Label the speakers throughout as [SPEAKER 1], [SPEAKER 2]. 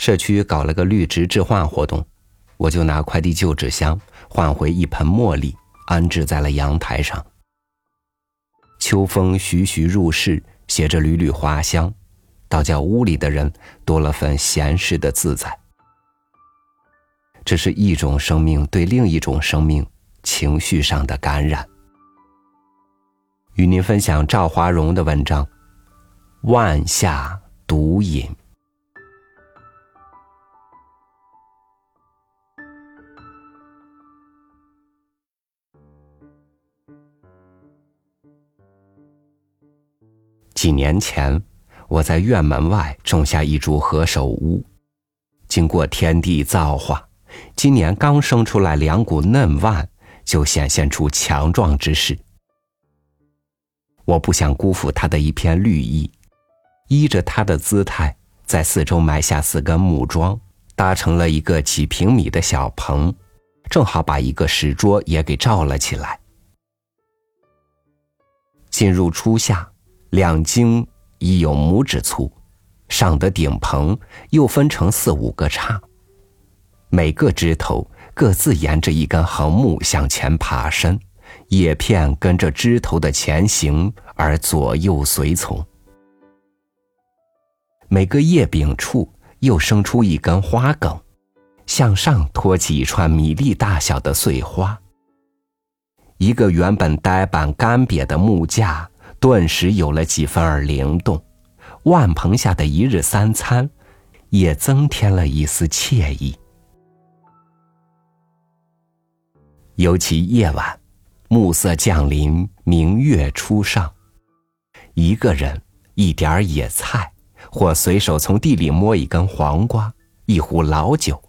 [SPEAKER 1] 社区搞了个绿植置换活动，我就拿快递旧纸箱换回一盆茉莉，安置在了阳台上。秋风徐徐入室，携着缕缕花香，倒叫屋里的人多了份闲适的自在。这是一种生命对另一种生命情绪上的感染。与您分享赵华荣的文章《万夏独饮》。几年前，我在院门外种下一株何首乌，经过天地造化，今年刚生出来两股嫩蔓，就显现出强壮之势。我不想辜负它的一片绿意，依着它的姿态，在四周埋下四根木桩，搭成了一个几平米的小棚，正好把一个石桌也给罩了起来。进入初夏。两茎已有拇指粗，上的顶棚又分成四五个叉，每个枝头各自沿着一根横木向前爬伸，叶片跟着枝头的前行而左右随从。每个叶柄处又生出一根花梗，向上托起一串米粒大小的碎花。一个原本呆板干瘪的木架。顿时有了几分儿灵动，万棚下的一日三餐，也增添了一丝惬意。尤其夜晚，暮色降临，明月初上，一个人，一点儿野菜，或随手从地里摸一根黄瓜，一壶老酒，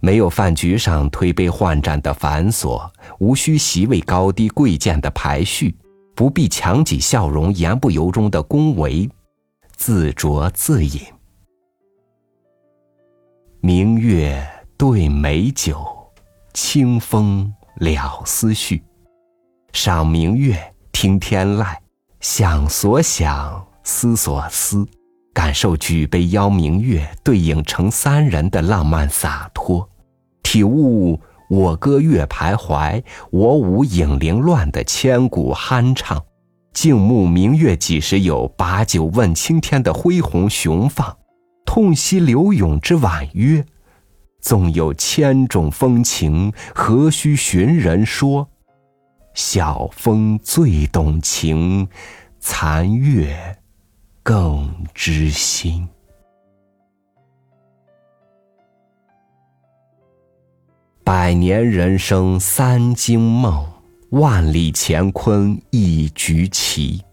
[SPEAKER 1] 没有饭局上推杯换盏的繁琐，无需席位高低贵贱的排序。不必强挤笑容，言不由衷的恭维，自酌自饮。明月对美酒，清风了思绪。赏明月，听天籁，想所想，思所思，感受举杯邀明月，对影成三人的浪漫洒脱，体悟。我歌月徘徊，我舞影零乱的千古酣畅，静目明月几时有？把酒问青天的恢宏雄放，痛惜柳永之婉约。纵有千种风情，何须寻人说？晓风最动情，残月更知心。百年人生三惊梦，万里乾坤一局棋。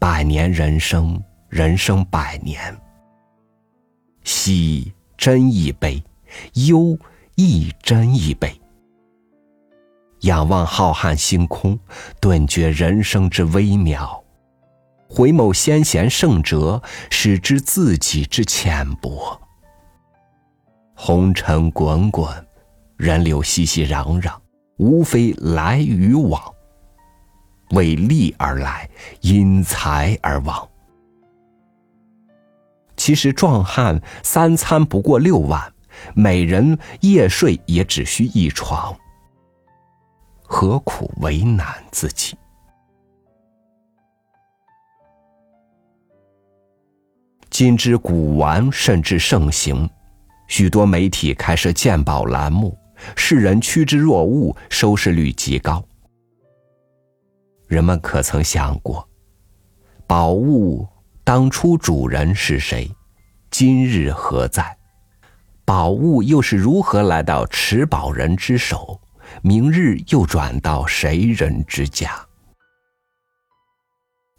[SPEAKER 1] 百年人生，人生百年。喜真一杯，忧亦真一杯。仰望浩瀚星空，顿觉人生之微渺；回眸先贤圣哲，始知自己之浅薄。红尘滚滚，人流熙熙攘攘，无非来与往。为利而来，因财而往。其实壮汉三餐不过六万，每人夜睡也只需一床，何苦为难自己？今之古玩甚至盛行。许多媒体开设鉴宝栏目，世人趋之若鹜，收视率极高。人们可曾想过，宝物当初主人是谁？今日何在？宝物又是如何来到持宝人之手？明日又转到谁人之家？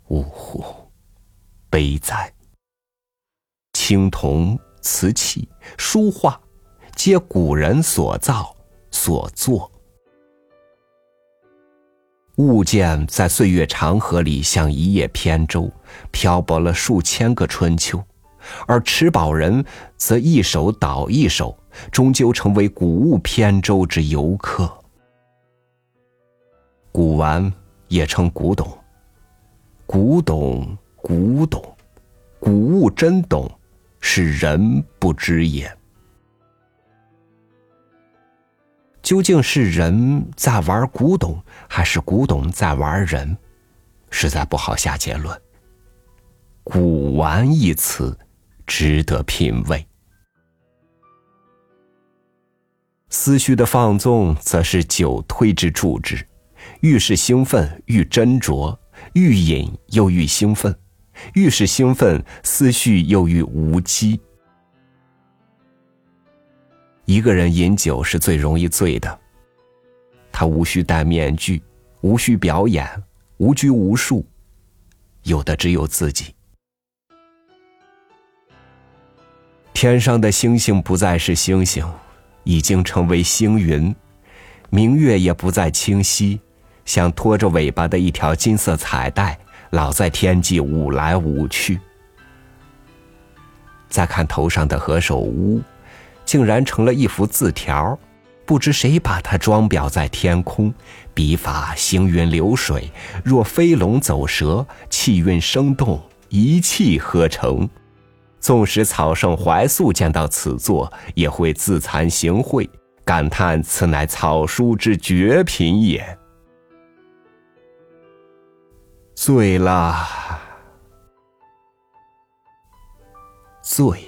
[SPEAKER 1] 呜呼，悲哉！青铜。瓷器、书画，皆古人所造所作。物件在岁月长河里，像一叶扁舟，漂泊了数千个春秋；而持宝人则一手倒一手，终究成为古物扁舟之游客。古玩也称古董，古董，古董，古物真懂。是人不知也。究竟是人在玩古董，还是古董在玩人？实在不好下结论。古玩一词，值得品味。思绪的放纵，则是酒推之助之。愈是兴奋，愈斟酌；愈饮又愈兴奋，愈是兴奋，思绪又愈无机。一个人饮酒是最容易醉的。他无需戴面具，无需表演，无拘无束，有的只有自己。天上的星星不再是星星，已经成为星云；明月也不再清晰，像拖着尾巴的一条金色彩带，老在天际舞来舞去。再看头上的何首乌，竟然成了一幅字条。不知谁把它装裱在天空，笔法行云流水，若飞龙走蛇，气韵生动，一气呵成。纵使草圣怀素见到此作，也会自惭形秽，感叹此乃草书之绝品也。醉了，醉，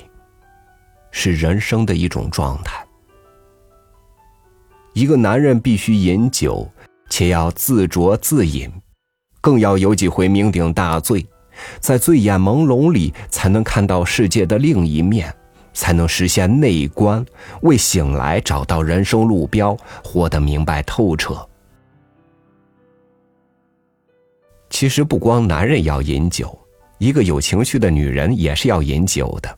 [SPEAKER 1] 是人生的一种状态。一个男人必须饮酒，且要自酌自饮，更要有几回酩酊大醉，在醉眼朦胧里才能看到世界的另一面，才能实现内观，为醒来找到人生路标，活得明白透彻。其实不光男人要饮酒，一个有情绪的女人也是要饮酒的。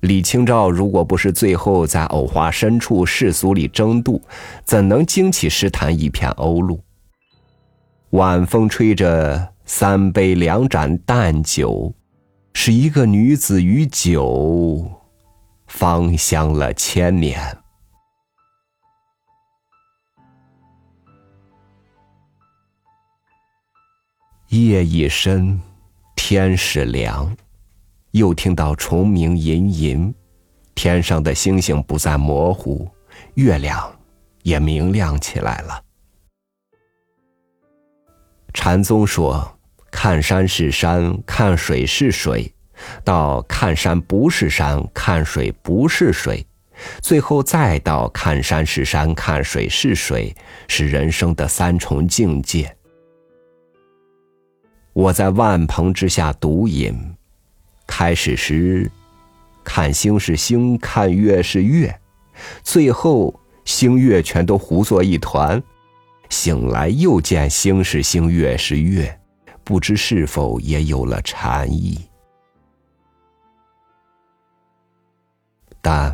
[SPEAKER 1] 李清照如果不是最后在藕花深处世俗里争渡，怎能惊起诗坛一片鸥鹭？晚风吹着三杯两盏淡酒，使一个女子与酒芳香了千年。夜已深，天是凉。又听到虫鸣吟吟，天上的星星不再模糊，月亮也明亮起来了。禅宗说：“看山是山，看水是水，到看山不是山，看水不是水，最后再到看山是山，看水是水，是人生的三重境界。”我在万棚之下独饮。开始时，看星是星，看月是月，最后星月全都糊作一团。醒来又见星是星，月是月，不知是否也有了禅意。但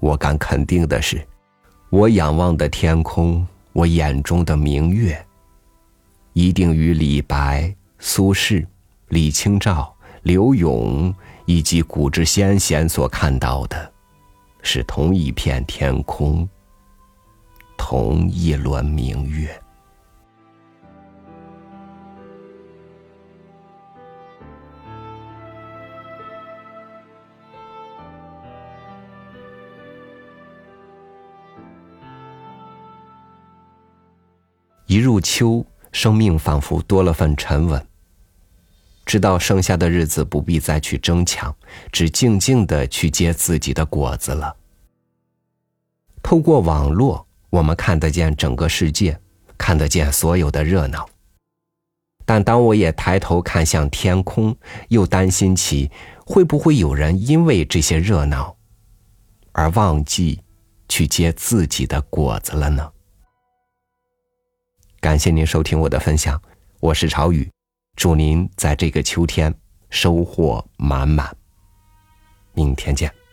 [SPEAKER 1] 我敢肯定的是，我仰望的天空，我眼中的明月，一定与李白、苏轼、李清照。柳永以及古之先贤所看到的，是同一片天空，同一轮明月。一入秋，生命仿佛多了份沉稳。知道剩下的日子不必再去争抢，只静静的去结自己的果子了。透过网络，我们看得见整个世界，看得见所有的热闹。但当我也抬头看向天空，又担心起会不会有人因为这些热闹，而忘记去结自己的果子了呢？感谢您收听我的分享，我是朝雨。祝您在这个秋天收获满满。明天见。